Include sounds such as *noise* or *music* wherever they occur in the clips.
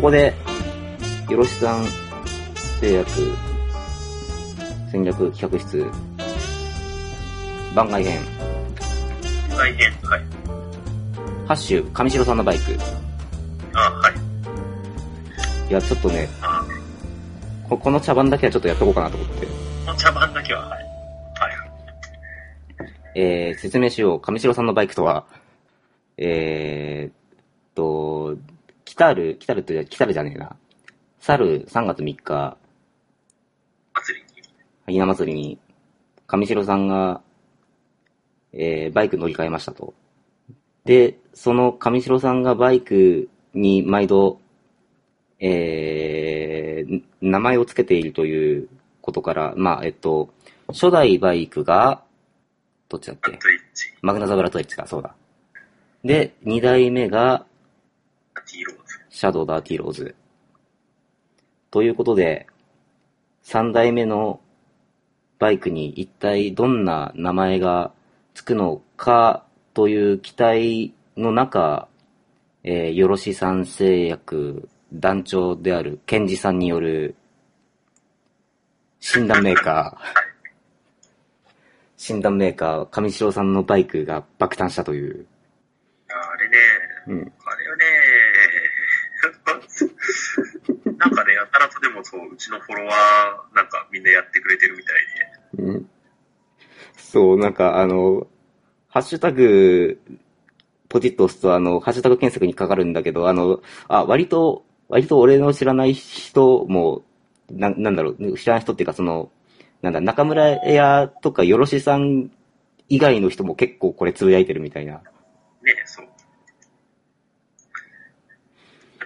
ここで、よろしさん製薬戦略企画室番外編、大変。はい。ハッシュ、上白さんのバイク。あ、はい。いや、ちょっとね、あ、ここの茶番だけはちょっとやっとこうかなと思って。この茶番だけは、はい。はい。えー、説明しよう。上白さんのバイクとは、えーっと、来たる、来たるって、来たるじゃねえな。去る3月3日、祭りに。ひな祭りに、上白さんが、えー、バイク乗り換えましたと。で、その上白さんがバイクに毎度、えー、名前を付けているということから、まあ、えっと、初代バイクが、どっちだっけ？マグナザブラトエッジか、そうだ。で、二代目が、ティーローズ。シャドウダーティーローズ。ということで、三代目のバイクに一体どんな名前がつくのかという期待の中、えー、よろしさん製薬団長であるケンジさんによる診断メーカー、*laughs* 診断メーカー、上白さんのバイクが爆誕したという。あれね、うん。あれはね、なんかね、やたらとでもそう、うちのフォロワー、なんかみんなやってくれてるみたいで、うんそう、なんかあの、ハッシュタグ、ポチッと押すとあの、ハッシュタグ検索にかかるんだけど、あの、あ、割と、割と俺の知らない人も、な、なんだろう、知らない人っていうかその、なんだ、中村屋とかよろしさん以外の人も結構これつぶやいてるみたいな。ね、そう。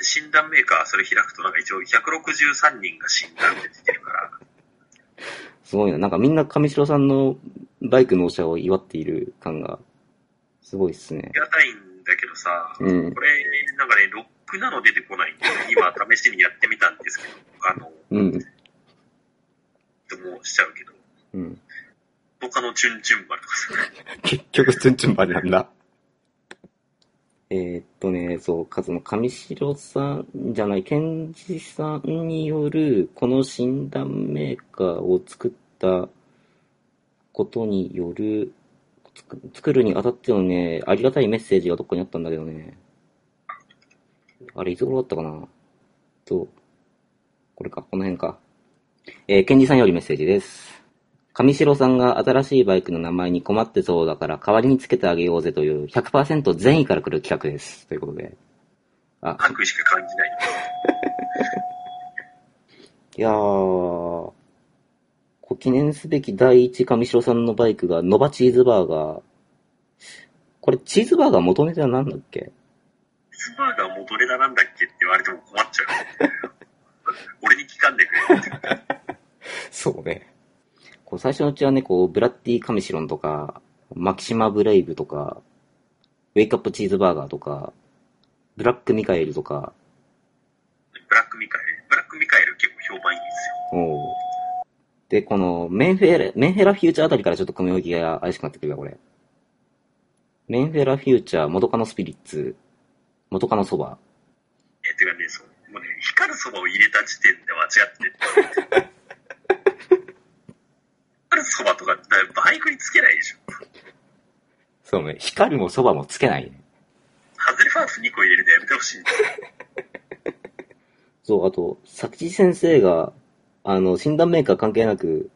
診断メーカーそれ開くとなんか一応163人が診断で出てるから、すごいな。なんかみんな上白さんのバイク納車を祝っている感が、すごいっすねあ。りがたいんだけどさ、うんこ。れ、なんかね、ロックなの出てこないんで、今試しにやってみたんですけど、あの、うん。ともしちゃうけど、うん。他のチュンチュン丸とかさ、*laughs* 結局、ツンツンバリなんだ。えーっとね、そう、かその、上白さんじゃない、ケンジさんによる、この診断メーカーを作ったことによる、作るにあたってのね、ありがたいメッセージがどっかにあったんだけどね。あれ、いつ頃だったかな？と、これか、この辺か。えー、ケンジさんよりメッセージです。上白さんが新しいバイクの名前に困ってそうだから代わりにつけてあげようぜという100%善意から来る企画です。ということで。あ、悪意しか感じない。*laughs* いやー、記念すべき第一上白さんのバイクがノバチーズバーガー。これチーズバーガー元ネタは何だっけ？スバーガー元ネタなんだっけって言われても困っちゃう。*laughs* 俺に聞かんでくれ。*laughs* そうね。こう最初のうちはね、こう、ブラッディ・カミシロンとか、マキシマ・ブレイブとか、ウェイクアップ・チーズバーガーとか、ブラック・ミカエルとか、ブラックミカエル。ブラックミカエル結構評判いいんですよ。おうで、この、メンフェラ、メンフェラフューチャーあたりからちょっと組み置きが怪しくなってくるわ、これ。メンフェラフューチャー、元カノスピリッツ、元カノそば。え、てかね、そう、もうね、光るそばを入れた時点で間違って *laughs* るそばとか、バイクにつけないでしょ。そうね、光もそばもつけないね。ハズレファース2個入れるのやめてほしいんだよ。そう、あと、作地先生が、あの、診断メーカー関係なく、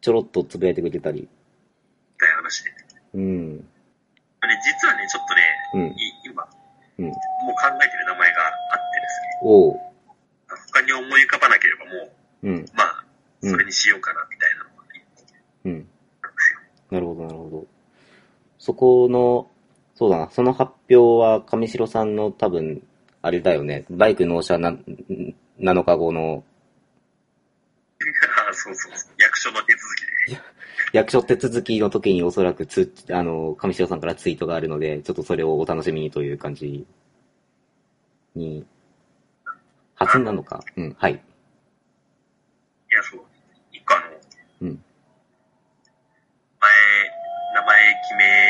ちょろっとつぶやいてくれたり。って話で。うん。ね、実はね、ちょっとね、うん。今、うん。もう考えてる名前があってですね、おう。他に思い浮かばなければもう、うん。まあ、それにしようかな、うん。なるほど、なるほど。そこの、そうだな、その発表は上白さんの多分、あれだよね、バイク納車な、7日後のあ *laughs* そうそうそう。役所の手続きで。役所手続きの時におそらくつ、あの、上白さんからツイートがあるので、ちょっとそれをお楽しみにという感じに、初なのか？うん、はい。いや、そう。一個あの、うん。前、名前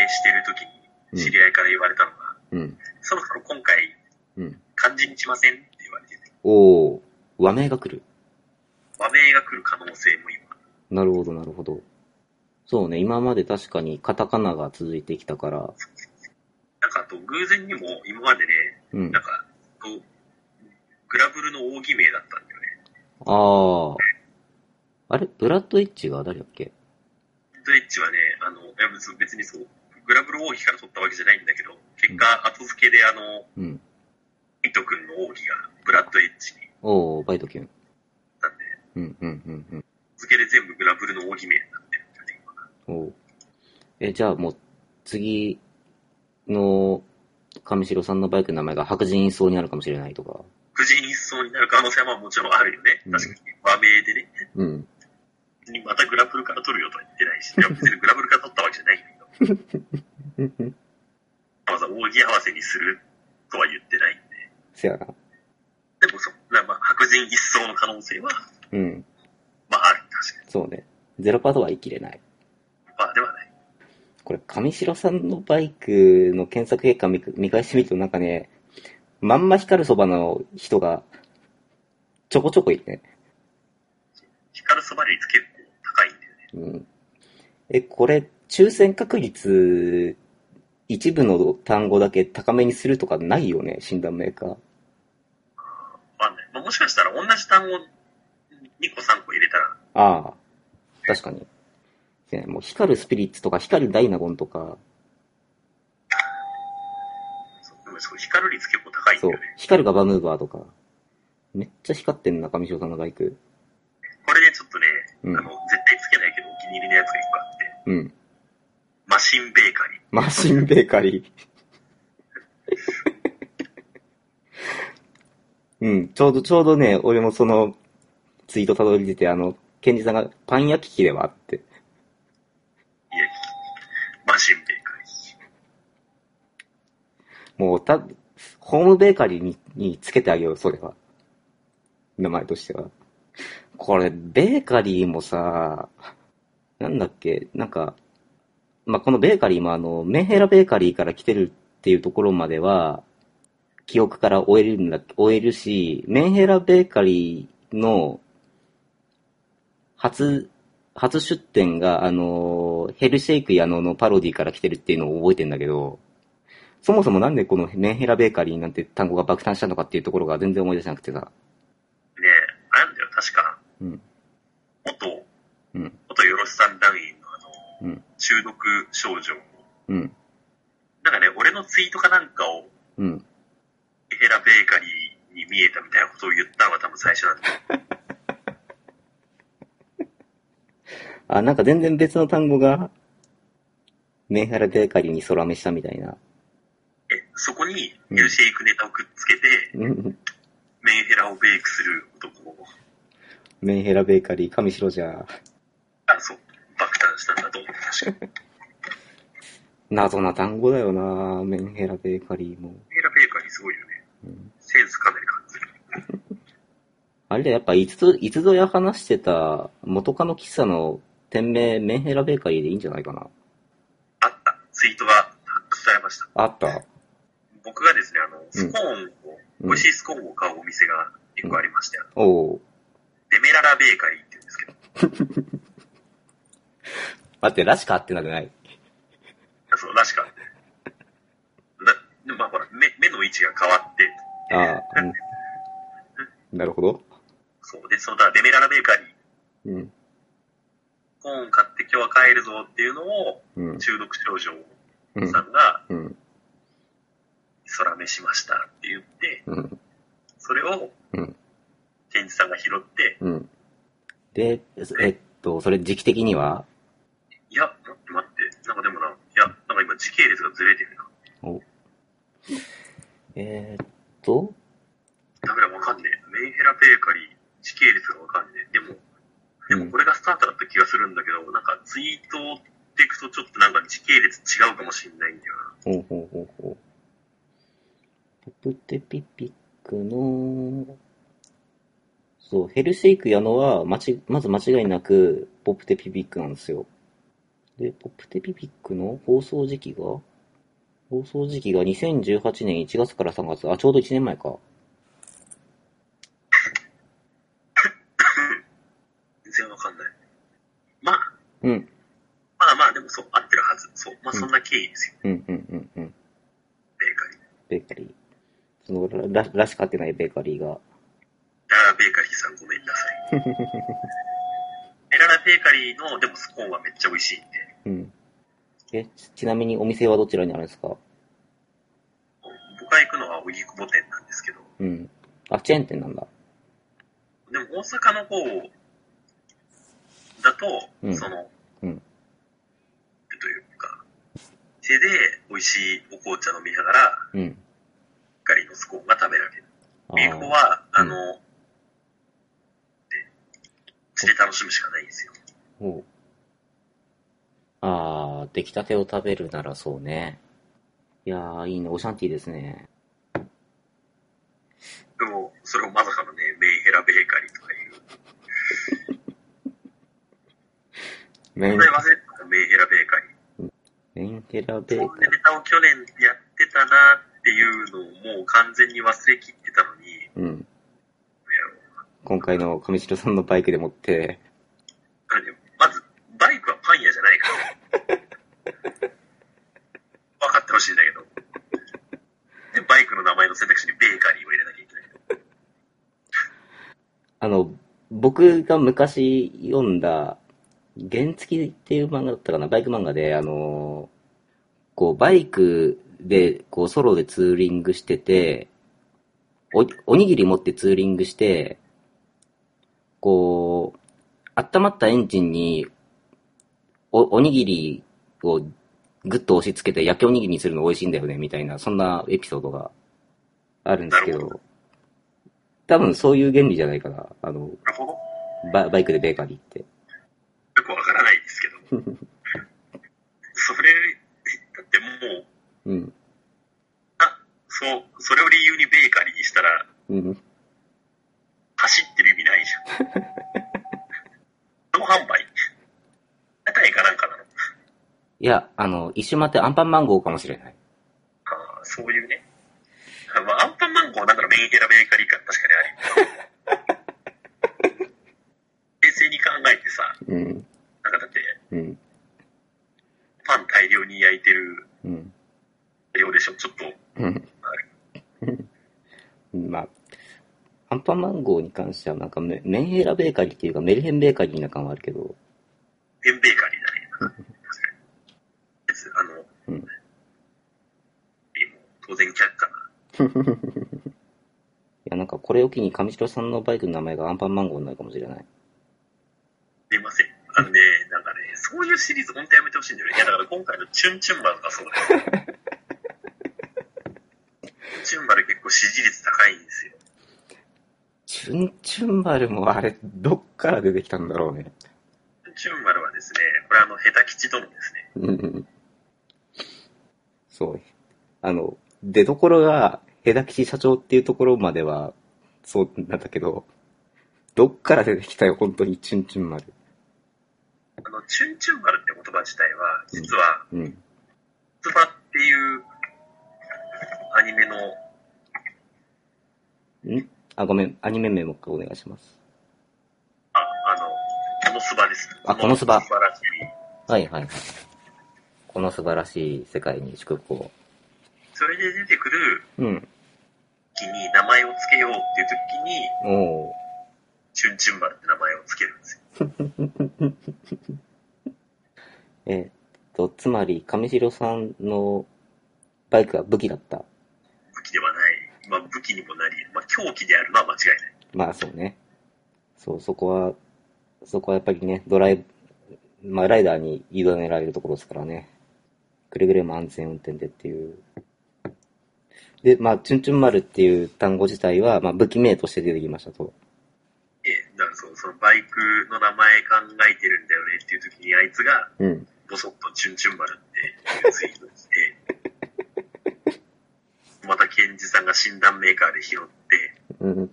決めしてる時うんに、知り合いから言われたのが、うん。そろそろ今回、うん。漢字にしませんって言われてて。おお和名が来る。和名が来る可能性も今。なるほど、なるほど。そうね、今まで確かにカタカナが続いてきたから、なんかあと偶然にも今までね、うんなん。か、こう、グラブルの奥義名だったんだよね。ああ。あれ？ブラッドエッジが誰だっけ？ドエッジはね、あの、いや別別にそう、グラブル王妃から取ったわけじゃないんだけど、結果、後付けであの、うん。イト君の王妃がブラッドエッジにおおバイトキュン。なって、うん、うん、うん、うん。付けで全部グラブルの奥義名になってるんだよね、今。おうえ、じゃあもう、次の、上白さんのバイクの名前が白人一層になるかもしれないとか。婦人一層になる可能性はまあもちろんあるよね。うん確かに。和名でね。うん。またグラブルから取るよとは言ってないし、いや別にグラブルから取ったわけじゃないわざわざ扇合わせにするとは言ってないんで。せやな。でもそ、まあ、白人一層の可能性は、うん。まあある。確かに。そうね。ゼロパートは言い切れない。まあではない。これ、上白さんのバイクの検索結果見見返してみるとなんかね、まんま光るそばの人が、ちょこちょこいるね。光るそば率結構高いんだよね。うん。え、これ、抽選確率、一部の単語だけ高めにするとかないよね、診断メーカー。まあ、もしかしたら同じ単語2個3個入れたら、ああ、確かに。ねもう光るスピリッツとか光るダイナゴンとか、光る率結構高いんだそうよね。、光るガバムーバーとか、めっちゃ光ってんな、上白さんのバイク。これでちょっとね、うんあの、絶対つけないけどお気に入りのやつが一個あって、うん。マシンベーカリー。マシンベーカリー。*laughs* うん、ちょうど、ちょうどね、俺もその、ツイートたどり出て、あの、ケンジさんがパン焼き器ではって。いや、マシンベーカリー。もう、た、ホームベーカリーに、につけてあげよう、それは。名前としては。これ、ベーカリーもさ、なんだっけ、なんか、まあ、このベーカリーもあの、メンヘラベーカリーから来てるっていうところまでは、記憶から終えるんだ、終えるし、メンヘラベーカリーの、初、初出店が、あの、ヘルシェイクやののパロディから来てるっていうのを覚えてんだけど、そもそもなんでこのメンヘラベーカリーなんて単語が爆誕したのかっていうところが全然思い出せなくてさ。ねあれなんだよ、確か、うん。元、うん。元ヨロスさん団員のあの、うん。中毒症状。うん。なんかね、俺のツイートかなんかを、うん。ヘラベーカリーに見えたみたいなことを言ったのが多分最初なんだよ。*laughs* あ、なんか全然別の単語が、メンヘラベーカリーに空目したみたいな。え、そこに、ヘルシェイクネタをくっつけて、うん。メンヘラをベイクする男を、メンヘラベーカリー、上白じゃ、あ、そう、爆誕したんだと思う、確かに。*laughs* 謎な単語だよなメンヘラベーカリーも。メンヘラベーカリーすごいよね。うんセンスかなり感じる。*laughs* あれだ、やっぱいつぞ、いつぞや話してた元カノ喫茶の店名、メンヘラベーカリーでいいんじゃないかな。あった。ツイートが発掘されました。あった？僕がですね、あの、スコーンを、うん美味しいスコーンを買うお店が一個ありまして、おうデメララベーカリーって言うんですけど、*laughs* 待って、らしかってなくないそう、確か。な、まあほら、目、目の位置が変わって、ああ、うん。なるほど。そう、で、その、だデメララベーカリー、うん。スコーン買って今日は帰るぞっていうのを、うん。中毒症状うんさ。んが、うん。空目しましたって言って、うん。それを、うん。ケンジさんが拾って、うん。で、えっと、それ時期的にはいや、待って待って、なんかでもな、いや、なんか今時系列がずれてるな。おえーっと、ダメだ、わかんねえ。メンヘラベーカリー、時系列がわかんねえ。でも、でもこれがスタートだった気がするんだけど、なんかツイートっていくとちょっとなんか時系列違うかもしんないんだよな。ほうほうほうほう。ポプテピピックの、そう、ヘルシェイクやのは、まち、まず間違いなく、ポプテピピックなんですよ。で、ポップテピピックの放送時期が？放送時期が2018年1月から3月。あ、ちょうど1年前か。全然わかんない。まあ。うん。まあまあ、でもそう、合ってるはず。そう。まあ、そんな経緯ですよ。うん、うん、うんうん。ベーカリー。ベーカリー。そのら、らしかってないベーカリーが。ああ、ベーカリーさんごめんなさい。*laughs* ベーカリーの、でもスコーンはめっちゃ美味しいんで、うん。え、ちちなみにお店はどちらにあるんですか？僕が行くのは荻窪店なんですけど、うん。あ、チェーン店なんだ。でも大阪の方だと、うんその、うんというか、店で美味しいお紅茶飲みながら、うん。ベーカリーのスコーンが食べられる。あビーフは、あうんの、で、口で楽しむしかないんですよ。おうあー、出来たてを食べるならそうね。いやー、いいね。オシャンティーですね。でも、それをまさかのね、メンヘラベーカリーとかいう。メンこれ忘れてたメンヘラベーカリー。メンヘラベーそカんなネタを去年やってたなっていうのをもう完全に忘れきってたのに、リー。うん。今回の上白さんのバイクでもって、あでもまず、バイクはパン屋じゃないから。分かってほしいんだけど。*laughs* で、バイクの名前の選択肢にベーカリーを入れなきゃいけない。*laughs* あの、僕が昔読んだ、原付っていう漫画だったかな、バイク漫画で、あの、こう、バイクで、こう、ソロでツーリングしてて、お、おにぎり持ってツーリングして、こう、温まったエンジンに、お、おにぎりをグッと押し付けて焼きおにぎりにするの美味しいんだよね、みたいな、そんなエピソードがあるんですけなるほど、多分そういう原理じゃないかな。あの。ババイクでベーカリーって。よくわからないですけど。*laughs* それ、だってもう、うん。あ、そう、それを理由にベーカリーにしたら、うん。走ってる意味ないじゃん。*laughs* 同販売いや、あの、一瞬待ってアンパンマンゴーかもしれない。ああ、そういうね。あまあ、アンパンマンゴーなんだろう、メンヘラベーカリー感確かにある。*laughs* 冷静に考えてさ、うん。なんかだって、うん。パン大量に焼いてるうん。量でしょ、ちょっと。うん。まあ、アンパンマンゴーに関してはなんかメメンヘラベーカリーっていうかメルヘンベーカリーな感はあるけど、ペンベーカリーだね。別あの、うんもう当然却下な。い *laughs* やなんかこれを機に上白さんのバイクの名前がアンパンマンゴーになるかもしれない。すいません。あのね、なんかね、そういうシリーズ本当やめてほしいんだよね。いや、だから今回のチュンチュンマルがそうだよ。*laughs* チュンマル結構支持率高いんですよ。チュンチュン丸もあれ、どっから出てきたんだろうね。チュンマルはですね、これあの、ヘタ吉殿ですね。うんそう。あの、出所が、枝吉社長っていうところまでは、そうなんだけど、どっから出てきたよ、本当に、チュンチュン丸。あの、チュンチュンマルって言葉自体は、実は、うん。ツバっていうアニメの、ん？あ、ごめん、アニメ名もお願いします。あ、あの、このスバです。あこのスバ素晴らしい。はいはいはい。この素晴らしい世界に祝福を。それで出てくるうん。時に名前を付けようっていう時に、おー。チュンチュンマルって名前を付けるんですよ。*laughs* えーっと、つまり、上白さんのバイクが武器だった。武器ではない。まあ武器にもなり、まあ凶器であるのは間違いない。まあそうね。そう、そこは、そこはやっぱりね、ドライブ、まあライダーに委ねられるところですからね。くれぐれも安全運転でっていう。で、まあ、チュンチュン丸っていう単語自体は、まあ武器名として出てきましたと。ええ、だからそう、そのバイクの名前考えてるんだよねっていう時にあいつが、うん。ボソッとチュンチュンマルってツイートをして、*laughs* またケンジさんが診断メーカーで拾って、うん。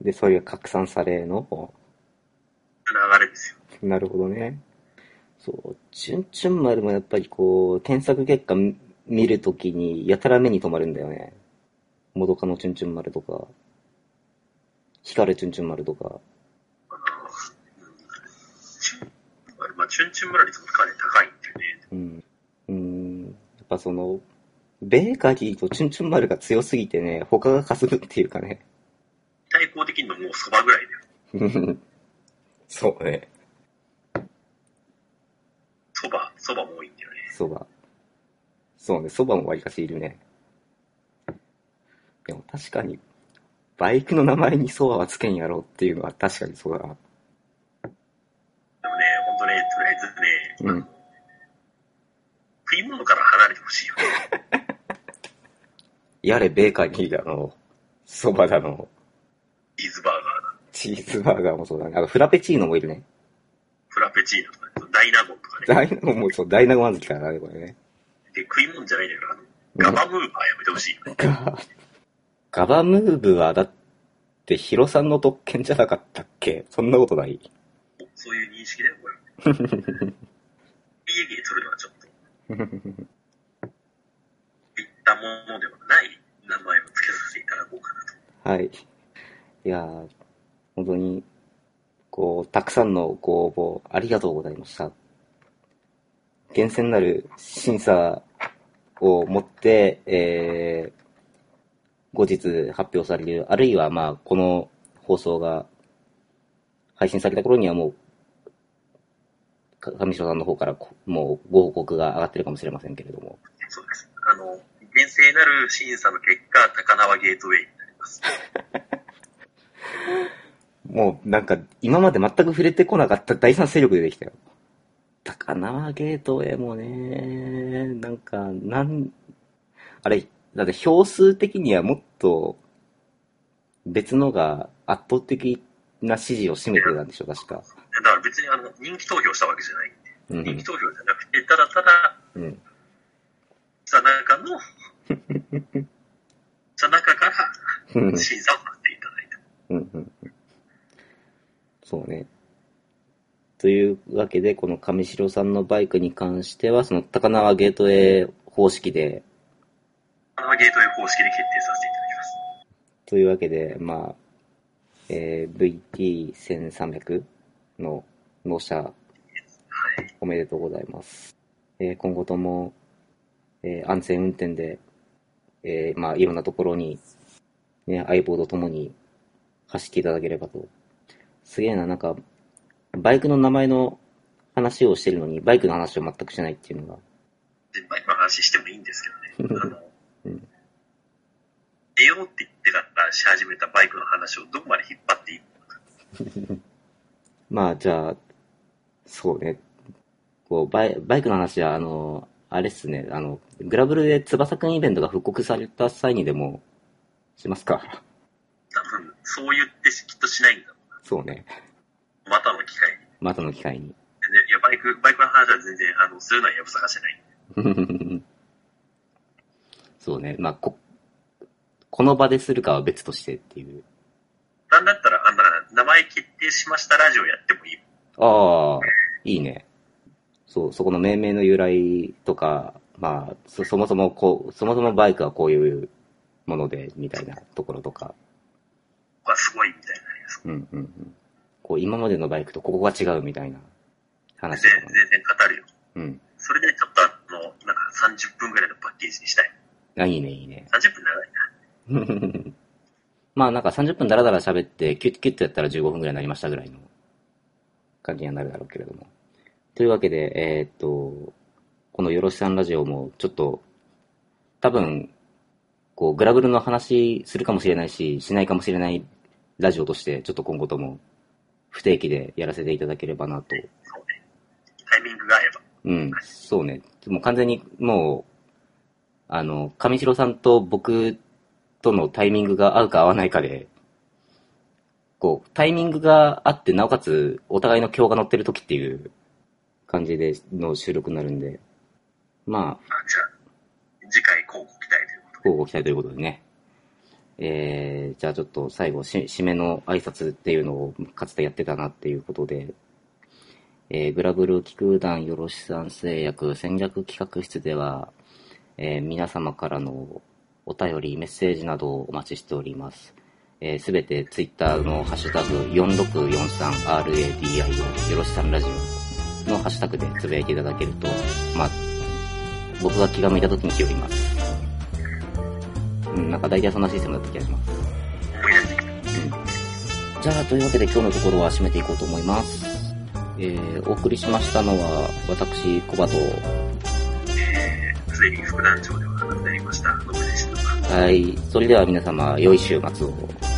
で、それが拡散されの、流れですよ。なるほどね。そう、チュンチュン丸もやっぱりこう、検索結果見見るときに、やたら目に留まるんだよね。もどかのチュンチュン丸とか、光るチュンチュン丸とか。あの、うんチュンチュン村にちょっとかなり高いんだよね。うん。うん。やっぱその、ベーカリーとチュンチュン丸が強すぎてね、他が霞むっていうかね。対抗的にももう蕎麦ぐらいだよ。*laughs* そうね。蕎麦、蕎麦も多いんだよね。そば。そうね、そばもわりかしいるね。でも確かに、バイクの名前にそばはつけんやろっていうのは確かにそうだな。でもね、ほんとね、とりあえずね、うん。食い物から離れてほしいよ。*laughs* やれベーカリーだの、そばだの、チーズバーガーだ。チーズバーガーもそうだね。あの、フラペチーノもいるね。フラペチーノとか、ね、ダイナゴンとかね。ダイナゴもそう、ダイナゴマズキからね、これね。で、食い物じゃないんだけど、あの、ガバムーバーやめてほしいよね。ガガバムーブはだってヒロさんの特権じゃなかったっけ？そんなことない？そういう認識だよ、これ。*laughs* 家芸取るのはちょっと、いったものではない名前を付けさせていただこうかなと。はい。いやー、本当に、こう、たくさんのご応募ありがとうございました。厳選なる審査をもって、えー、後日発表される、あるいはまあ、この放送が配信された頃にはもう、か上白さんの方からこもうご報告が上がってるかもしれませんけれども。そうです。あの、厳正なる審査の結果、高輪ゲートウェイになります。*laughs* もうなんか今まで全く触れてこなかった第三勢力出てきたよ。高輪ゲートウェイもね、なんか、なん、あれ、だって票数的にはもっと別のが圧倒的な支持を占めてたんでしょ、確か。だから別にあの、人気投票したわけじゃない。うん人気投票じゃなくて、ただただ、うん。さなかの、*laughs* さなかかうんら審査をさせていただいた。うんそうね。というわけで、この上白さんのバイクに関しては、その高輪ゲートウェイ方式で、高輪ゲートウェイ方式で決定させていただきます。というわけで、まあ、えー VT1300 の納車はい。おめでとうございます。えー今後とも、えー安全運転で、えーまあ、いろんなところに、ね、相棒と共に走っていただければと。すげえな、なんか、バイクの名前の話をしてるのに、バイクの話を全くしないっていうのが、で、バイクの話してもいいんですけどね。あの、うん出ようって言ってからし始めたバイクの話をどこまで引っ張っていいのか。*laughs* まあ、じゃあ、そうね。こう、バイバイクの話は、あの、あれっすね、あの、グラブルで翼くんイベントが復刻された際にでも、しますか。多分、そう言ってきっとしないんだろそうね。う。またの機会に。またの機会に。いや、バイク、バイクの話は全然、あの、するのはやぶさかしてない。*laughs* そうね。まあ、こ、この場でするかは別としてっていう。なんだったら、あんな、名前決定しましたラジオやってもいい。ああ、いいね。そう、そこの命名の由来とか、まあ、そそもそもこう、そもそもバイクはこういうもので、みたいなところとか。がすごいみたいにな。うんうんうん。こう、今までのバイクとここが違うみたいな話と全然。全然語るよ。うん。それでちょっとあの、なんか30分ぐらいのパッケージにしたい。あ、いいね、いいね。30分長いな。*laughs* まあなんか30分ダラダラ喋って、キュッキュッとやったら15分ぐらいになりましたぐらいの感じにはなるだろうけれども。というわけで、えーっと、このよろしさんラジオもちょっと、多分、こう、グラブルの話するかもしれないし、しないかもしれないラジオとして、ちょっと今後とも不定期でやらせていただければなと。そうね。タイミングが合えば。うん、そうね。もう完全にもう、あの、上白さんと僕とのタイミングが合うか合わないかで、こう、タイミングがあって、なおかつ、お互いの今日が乗ってる時っていう感じでの収録になるんで、まあ、あじゃあ、次回交互期待ということで。交互期待ということでね。えー、じゃあちょっと最後し、締めの挨拶っていうのをかつてやってたなっていうことで、えー、グラブル気空団よろしさん製薬戦略企画室では、えー皆様からのお便り、メッセージなどをお待ちしております。えすべてツイッターのハッシュタグ 4643RADIO よろしさんラジオのハッシュタグでつぶやいていただけると、まあ、僕が気が向いた時に拾います。うん、なんか大体そんなシステムだった気がします。思い出してきた。じゃあ、というわけで今日のところは締めていこうと思います。えー、お送りしましたのは、私、コバと、えー、すでに副団長ではなくなりました、ノブでした。はい、それでは皆様、良い週末を。